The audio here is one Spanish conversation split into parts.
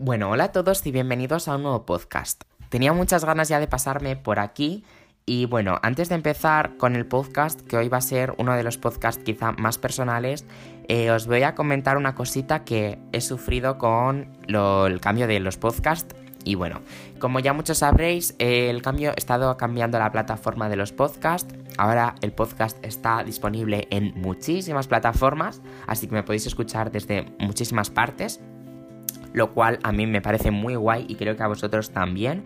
Bueno, hola a todos y bienvenidos a un nuevo podcast. Tenía muchas ganas ya de pasarme por aquí y bueno, antes de empezar con el podcast, que hoy va a ser uno de los podcasts quizá más personales, eh, os voy a comentar una cosita que he sufrido con el cambio de los podcasts. Y bueno, como ya muchos sabréis, el cambio he estado cambiando la plataforma de los podcasts. Ahora el podcast está disponible en muchísimas plataformas, así que me podéis escuchar desde muchísimas partes lo cual a mí me parece muy guay y creo que a vosotros también.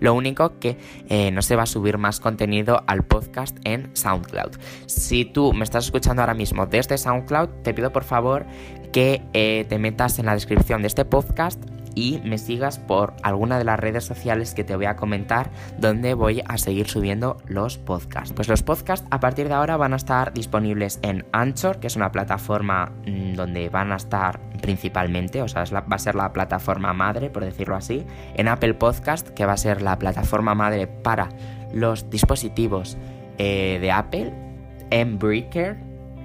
Lo único que eh, no se va a subir más contenido al podcast en SoundCloud. Si tú me estás escuchando ahora mismo desde SoundCloud, te pido por favor que eh, te metas en la descripción de este podcast y me sigas por alguna de las redes sociales que te voy a comentar donde voy a seguir subiendo los podcasts. Pues los podcasts a partir de ahora van a estar disponibles en Anchor, que es una plataforma mm, donde van a estar principalmente, o sea, va a ser la plataforma madre, por decirlo así, en Apple Podcast, que va a ser la plataforma madre para los dispositivos eh, de Apple, en Breaker,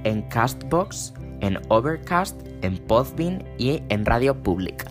en Castbox, en Overcast, en Podbean y en Radio Public.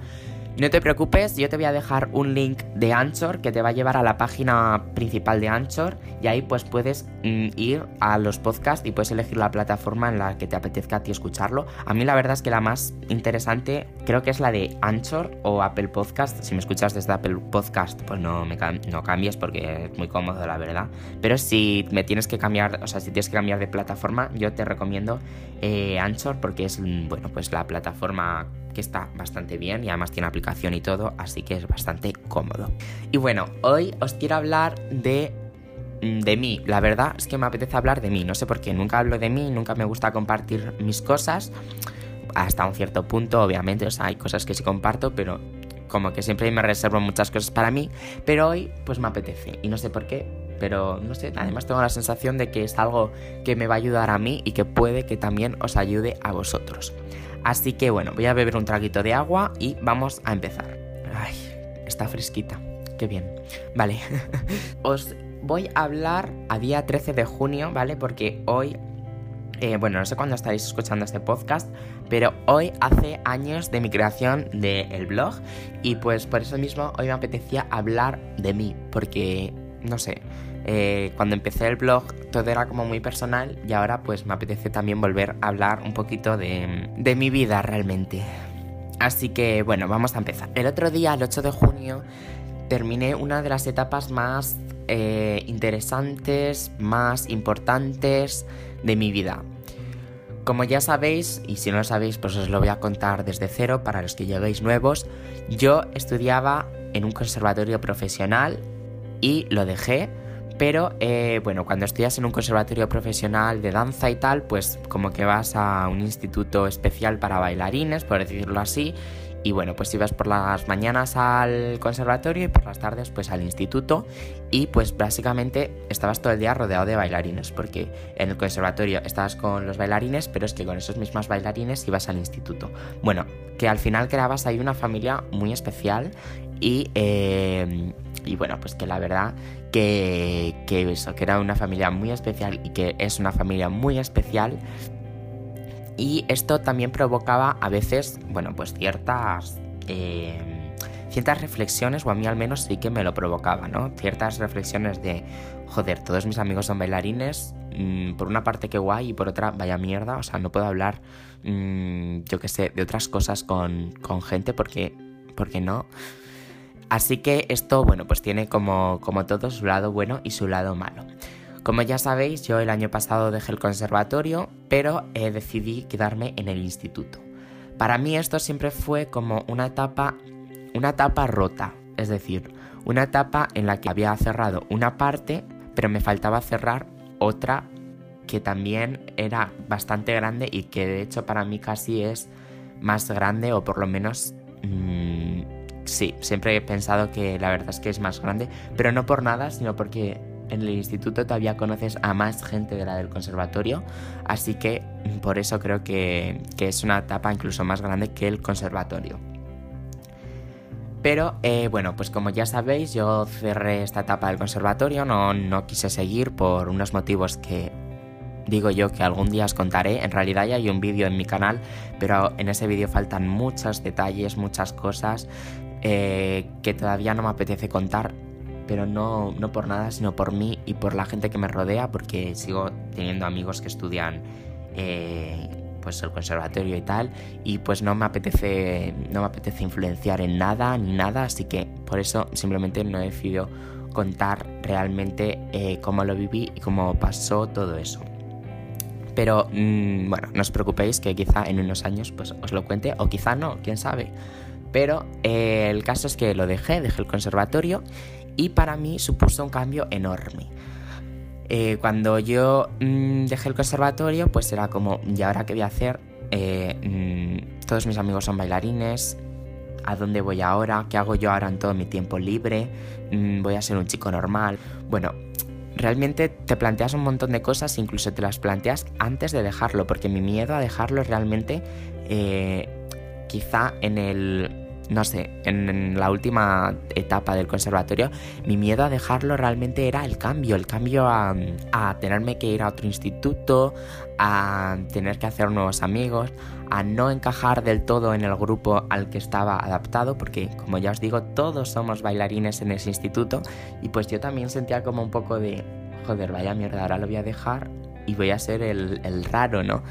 No te preocupes, yo te voy a dejar un link de Anchor que te va a llevar a la página principal de Anchor y ahí pues puedes mm, ir a los podcasts y puedes elegir la plataforma en la que te apetezca a ti escucharlo. A mí la verdad es que la más interesante creo que es la de Anchor o Apple Podcast. Si me escuchas desde Apple Podcast pues no, me no cambies porque es muy cómodo la verdad. Pero si me tienes que cambiar, o sea, si tienes que cambiar de plataforma, yo te recomiendo eh, Anchor porque es, bueno, pues la plataforma que está bastante bien y además tiene aplicación y todo, así que es bastante cómodo. Y bueno, hoy os quiero hablar de mm, de mí. La verdad es que me apetece hablar de mí. No sé por qué. Nunca hablo de mí, nunca me gusta compartir mis cosas. Hasta un cierto punto, obviamente. O sea, hay cosas que sí comparto, pero como que siempre me reservo muchas cosas para mí. Pero hoy, pues me apetece. Y no sé por qué. Pero no sé, además tengo la sensación de que es algo que me va a ayudar a mí y que puede que también os ayude a vosotros. Así que bueno, voy a beber un traguito de agua y vamos a empezar. Ay, está fresquita. Qué bien. Vale. Os voy a hablar a día 13 de junio, ¿vale? Porque hoy eh, bueno, no sé cuándo estaréis escuchando este podcast, pero hoy hace años de mi creación del blog y pues por eso mismo hoy me apetecía hablar de mí, porque, no sé, eh, cuando empecé el blog todo era como muy personal y ahora pues me apetece también volver a hablar un poquito de, mi vida realmente. Así que bueno, vamos a empezar. El otro día, el 8 de junio, terminé una de las etapas más eh, interesantes, más importantes de mi vida. Como ya sabéis, y si no lo sabéis, pues os lo voy a contar desde cero para los que lleguéis nuevos, yo estudiaba en un conservatorio profesional y lo dejé pero eh, bueno, cuando estudias en un conservatorio profesional de danza y tal, pues como que vas a un instituto especial para bailarines, por decirlo así. Y bueno, pues ibas por las mañanas al conservatorio y por las tardes pues al instituto y pues básicamente estabas todo el día rodeado de bailarines porque en el conservatorio estabas con los bailarines pero es que con esos mismos bailarines ibas al instituto. Bueno, que al final creabas ahí una familia muy especial y, eh, y bueno, pues que la verdad que, eso, que era una familia muy especial y que es una familia muy especial. Y esto también provocaba a veces, bueno, pues ciertas... Eh, ciertas reflexiones, o a mí al menos sí que me lo provocaba, ¿no? Ciertas reflexiones de, joder, todos mis amigos son bailarines, mm, por una parte que guay y por otra vaya mierda, o sea, no puedo hablar, mm, yo qué sé, de otras cosas con, con gente porque, porque no. Así que esto, bueno, pues tiene como, como todo su lado bueno y su lado malo. Como ya sabéis, yo el año pasado dejé el conservatorio, pero eh, decidí quedarme en el instituto. Para mí esto siempre fue como una etapa, una etapa rota, es decir, una etapa en la que había cerrado una parte, pero me faltaba cerrar otra que también era bastante grande y que de hecho para mí casi es más grande o por lo menos mm, sí, siempre he pensado que la verdad es que es más grande, pero no por nada, sino porque en el instituto todavía conoces a más gente de la del conservatorio, así que por eso creo que, es una etapa incluso más grande que el conservatorio. Pero eh, bueno, pues como ya sabéis, yo cerré esta etapa del conservatorio, no, no quise seguir por unos motivos que digo yo que algún día os contaré. En realidad ya hay un vídeo en mi canal, pero en ese vídeo faltan muchos detalles, muchas cosas eh, que todavía no me apetece contar, pero no, no por nada, sino por mí y por la gente que me rodea, porque sigo teniendo amigos que estudian eh, pues el conservatorio y tal, y pues no me apetece, no me apetece influenciar en nada ni nada, así que por eso simplemente no he decidido contar realmente eh, cómo lo viví y cómo pasó todo eso. Pero mm, bueno, no os preocupéis que quizá en unos años pues os lo cuente o quizá no, quién sabe. Pero eh, el caso es que lo dejé, dejé el conservatorio y para mí supuso un cambio enorme. Eh, cuando yo mm, dejé el conservatorio, pues era como, ¿y ahora qué voy a hacer? Eh, mm, todos mis amigos son bailarines, ¿a dónde voy ahora? ¿Qué hago yo ahora en todo mi tiempo libre? Mm, ¿Voy a ser un chico normal? Bueno, realmente te planteas un montón de cosas, incluso te las planteas antes de dejarlo, porque mi miedo a dejarlo realmente, quizá en el no sé, en, la última etapa del conservatorio, mi miedo a dejarlo realmente era el cambio, el cambio a, tenerme que ir a otro instituto, a tener que hacer nuevos amigos, a no encajar del todo en el grupo al que estaba adaptado, porque como ya os digo, todos somos bailarines en ese instituto, y pues yo también sentía como un poco de, joder, vaya mierda, ahora lo voy a dejar y voy a ser el, el raro, ¿no?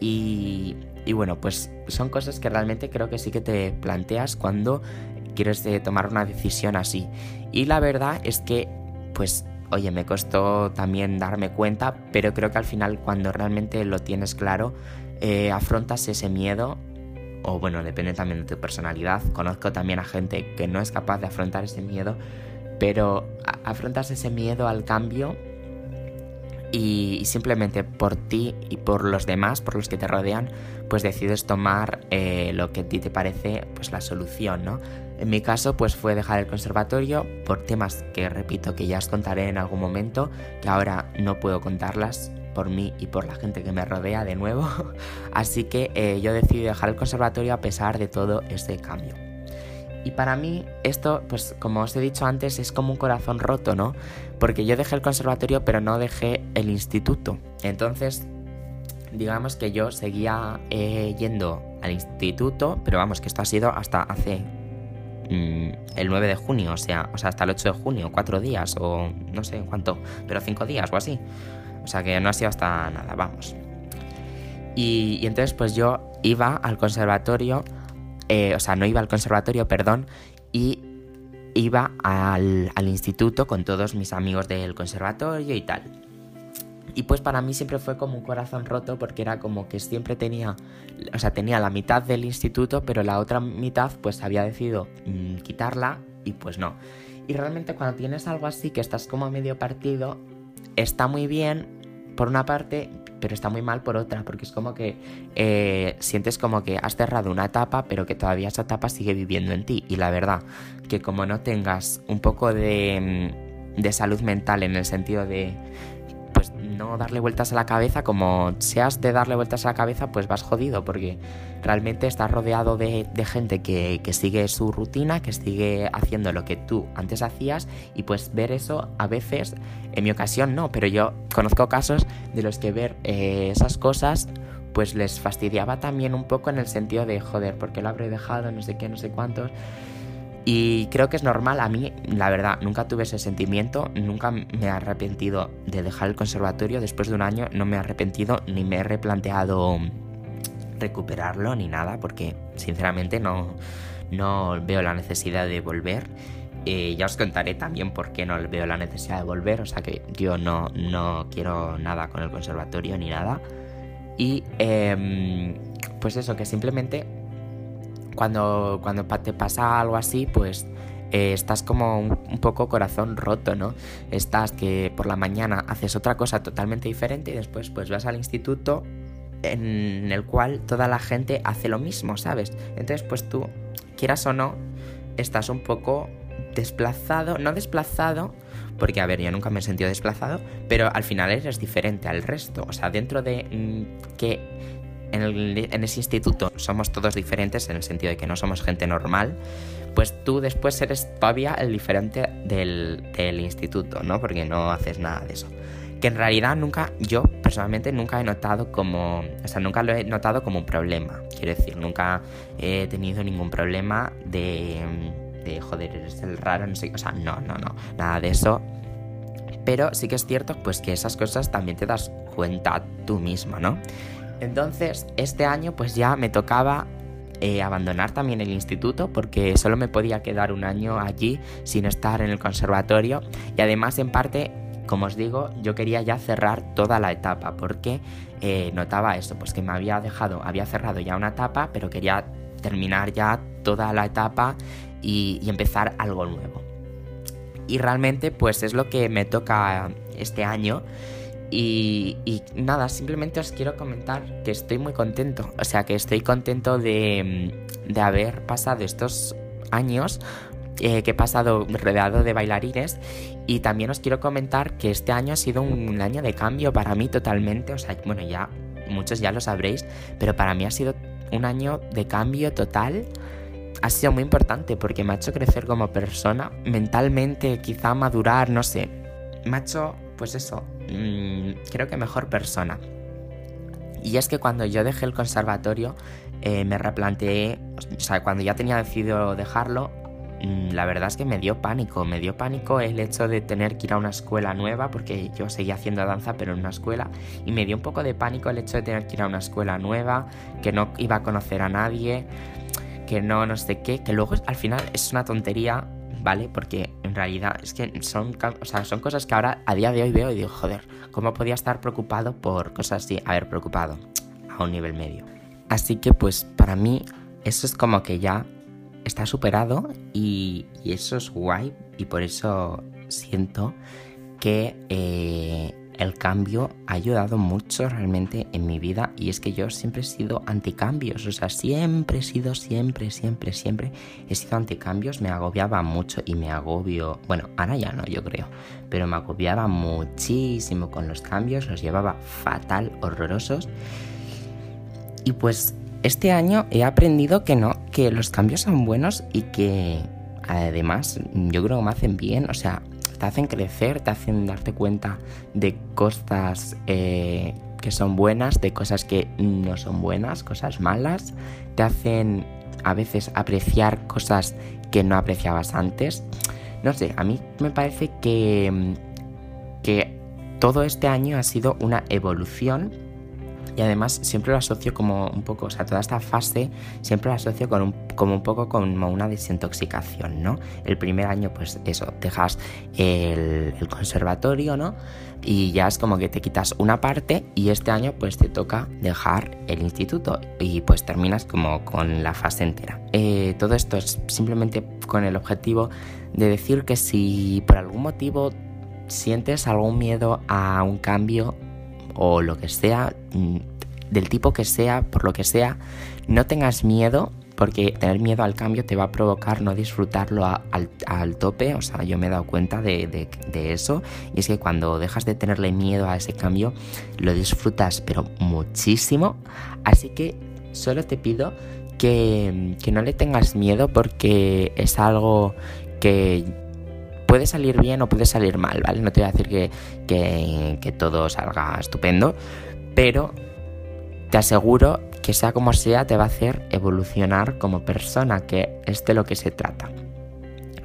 Y, y bueno, pues son cosas que realmente creo que sí que te planteas cuando quieres eh, tomar una decisión así. Y la verdad es que, pues, oye, me costó también darme cuenta, pero creo que al final cuando realmente lo tienes claro, eh, afrontas ese miedo, o bueno, depende también de tu personalidad. Conozco también a gente que no es capaz de afrontar ese miedo, pero afrontas ese miedo al cambio y, simplemente por ti y por los demás, por los que te rodean, pues decides tomar eh, lo que a ti te parece pues la solución, ¿no? En mi caso pues fue dejar el conservatorio por temas que repito que ya os contaré en algún momento, que ahora no puedo contarlas por mí y por la gente que me rodea de nuevo, así que eh, yo decidí dejar el conservatorio a pesar de todo este cambio. Y para mí esto, pues como os he dicho antes, es como un corazón roto, ¿no? Porque yo dejé el conservatorio pero no dejé el instituto. Entonces, digamos que yo seguía eh, yendo al instituto, pero vamos, que esto ha sido hasta hace mm, el 9 de junio, o sea, o sea, hasta el 8 de junio, cuatro días o no sé cuánto, pero cinco días o así. O sea que no ha sido hasta nada, vamos. Y, y entonces pues yo iba al conservatorio eh, o sea, no iba al conservatorio, perdón, y iba al, instituto con todos mis amigos del conservatorio y tal. Y pues para mí siempre fue como un corazón roto porque era como que siempre tenía, o sea, tenía la mitad del instituto, pero la otra mitad pues había decidido mm, quitarla y pues no. Y realmente cuando tienes algo así que estás como a medio partido, está muy bien por una parte, pero está muy mal por otra, porque es como que eh, sientes como que has cerrado una etapa, pero que todavía esa etapa sigue viviendo en ti. Y la verdad, que como no tengas un poco de, mm, de salud mental en el sentido de no darle vueltas a la cabeza, como seas de darle vueltas a la cabeza, pues vas jodido, porque realmente estás rodeado de, gente que, sigue su rutina, que sigue haciendo lo que tú antes hacías, y pues ver eso a veces, en mi ocasión no, pero yo conozco casos de los que ver eh, esas cosas pues les fastidiaba también un poco en el sentido de, joder, ¿por qué lo habré dejado? No sé qué, no sé cuántos. Y creo que es normal, a mí, la verdad, nunca tuve ese sentimiento, nunca me he arrepentido de dejar el conservatorio, después de un año no me he arrepentido ni me he replanteado recuperarlo ni nada, porque sinceramente no, no veo la necesidad de volver. Eh, ya os contaré también por qué no veo la necesidad de volver, o sea que yo no, no quiero nada con el conservatorio ni nada. Y em, pues eso, que simplemente cuando, cuando te pasa algo así, pues eh, estás como un, poco corazón roto, ¿no? Estás que por la mañana haces otra cosa totalmente diferente y después pues vas al instituto en el cual toda la gente hace lo mismo, ¿sabes? Entonces pues tú, quieras o no, estás un poco desplazado, no desplazado, porque a ver, yo nunca me he sentido desplazado, pero al final eres diferente al resto, o sea, dentro de mm, que en, ese instituto somos todos diferentes en el sentido de que no somos gente normal, pues tú después eres todavía el diferente del, del instituto, ¿no? Porque no haces nada de eso. que en realidad nunca, yo personalmente nunca he notado como, o sea, nunca lo he notado como un problema. Quiero decir, nunca he tenido ningún problema de, de joder, eres el raro, no sé, o sea, no, no, no, nada de eso. Pero sí que es cierto, pues que esas cosas también te das cuenta tú mismo, ¿no? Entonces, este año pues ya me tocaba eh, abandonar también el instituto porque solo me podía quedar un año allí sin estar en el conservatorio y además en parte como os digo, yo quería ya cerrar toda la etapa porque eh, notaba eso, pues que me había dejado, había cerrado ya una etapa, pero quería terminar ya toda la etapa y, empezar algo nuevo. Y realmente pues es lo que me toca este año. Y, nada, simplemente os quiero comentar que estoy muy contento. O sea, que estoy contento de, de haber pasado estos años eh, que he pasado rodeado de bailarines y también os quiero comentar que este año ha sido un año de cambio para mí totalmente, o sea, bueno, ya muchos ya lo sabréis, pero para mí ha sido un año de cambio total. Ha sido muy importante porque me ha hecho crecer como persona, mentalmente, quizá madurar, no sé. Me ha hecho, pues eso, mm, creo que mejor persona. Y es que cuando yo dejé el conservatorio, eh, me replanteé, o sea, cuando ya tenía decidido dejarlo, Mm, la verdad es que me dio pánico, me dio pánico el hecho de tener que ir a una escuela nueva, porque yo seguía haciendo danza pero en una escuela, y me dio un poco de pánico el hecho de tener que ir a una escuela nueva, que no iba a conocer a nadie, que no no sé qué, que luego al final es una tontería, ¿vale? Porque en realidad es que son, o sea, son cosas que ahora a día de hoy veo y digo, joder, ¿cómo podía estar preocupado por cosas así? Haber preocupado a un nivel medio. Así que pues para mí eso es como que ya está superado y, eso es guay y por eso siento que eh, el cambio ha ayudado mucho realmente en mi vida y es que yo siempre he sido anticambios, o sea, siempre he sido, siempre, siempre, siempre he sido anticambios, me agobiaba mucho y me agobio, bueno, ahora ya no, yo creo, pero me agobiaba muchísimo con los cambios, los llevaba fatal, horrorosos. Y pues este año he aprendido que no, que los cambios son buenos y que además yo creo que me hacen bien, o sea, te hacen crecer, te hacen darte cuenta de cosas eh, que son buenas, de cosas que no son buenas, cosas malas, te hacen a veces apreciar cosas que no apreciabas antes. No sé, a mí me parece que, que todo este año ha sido una evolución y además siempre lo asocio como un poco, o sea, toda esta fase siempre lo asocio con un, como un poco como una desintoxicación, ¿no? El primer año, pues eso, dejas el, conservatorio, ¿no? Y ya es como que te quitas una parte y este año pues te toca dejar el instituto y pues terminas como con la fase entera. Eh, todo esto es simplemente con el objetivo de decir que si por algún motivo sientes algún miedo a un cambio o lo que sea, mm, del tipo que sea, por lo que sea, no tengas miedo porque tener miedo al cambio te va a provocar no disfrutarlo al, tope, o sea, yo me he dado cuenta de, eso, y es que cuando dejas de tenerle miedo a ese cambio, lo disfrutas pero muchísimo, así que solo te pido que, no le tengas miedo porque es algo que puede salir bien o puede salir mal, ¿vale? No te voy a decir que, que, todo salga estupendo, pero te aseguro que sea como sea te va a hacer evolucionar como persona, que es de lo que se trata.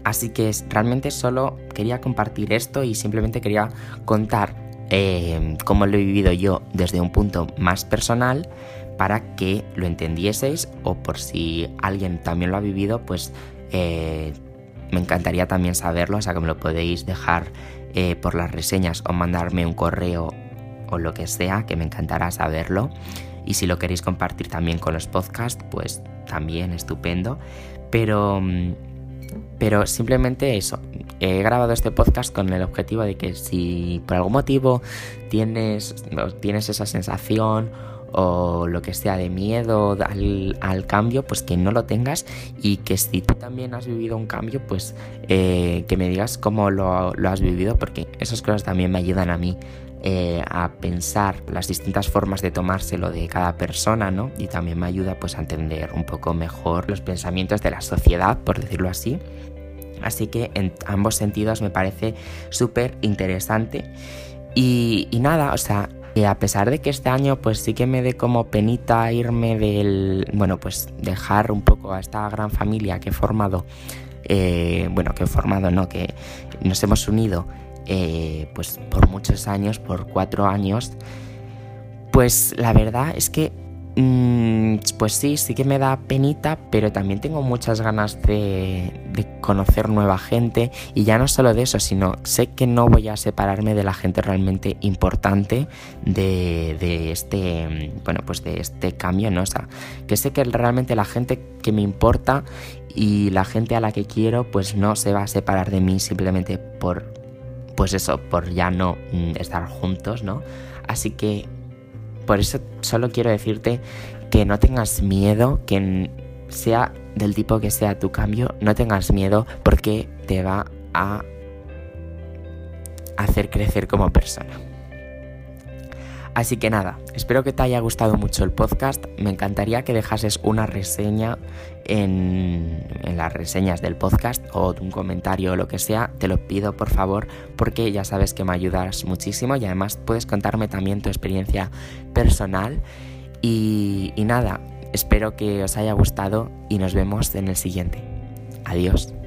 Así que realmente solo quería compartir esto y simplemente quería contar eh, cómo lo he vivido yo desde un punto más personal para que lo entendieseis o por si alguien también lo ha vivido, pues eh, me encantaría también saberlo, o sea que me lo podéis dejar eh, por las reseñas o mandarme un correo o lo que sea, que me encantará saberlo. Y si lo queréis compartir también con los podcasts, pues también estupendo. Pero, pero simplemente eso. He grabado este podcast con el objetivo de que si por algún motivo tienes, tienes esa sensación o lo que sea de miedo al, cambio, pues que no lo tengas y que si tú también has vivido un cambio, pues eh, que me digas cómo lo, has vivido, porque esas cosas también me ayudan a mí eh, a pensar las distintas formas de tomárselo de cada persona, ¿no? Y también me ayuda pues a entender un poco mejor los pensamientos de la sociedad, por decirlo así. Así que en ambos sentidos me parece súper interesante Y, y nada, o sea, a pesar de que este año pues sí que me dé como penita irme del, bueno, pues dejar un poco a esta gran familia que he formado, eh, bueno, que he formado, no, que nos hemos unido eh, pues por muchos años, por cuatro años, pues la verdad es que pues sí, sí que me da penita, pero también tengo muchas ganas de, conocer nueva gente y ya no solo de eso, sino sé que no voy a separarme de la gente realmente importante de, este, bueno, pues de este cambio, ¿no? O sea, que sé que realmente la gente que me importa y la gente a la que quiero, pues no se va a separar de mí simplemente por, pues eso, por ya no mm, estar juntos, ¿no? Así que por eso solo quiero decirte que no tengas miedo, que sea del tipo que sea tu cambio, no tengas miedo porque te va a hacer crecer como persona. Así que nada, espero que te haya gustado mucho el podcast. Me encantaría que dejases una reseña en, las reseñas del podcast o un comentario o lo que sea. Te lo pido por favor porque ya sabes que me ayudas muchísimo y además puedes contarme también tu experiencia personal. y nada, espero que os haya gustado y nos vemos en el siguiente. Adiós.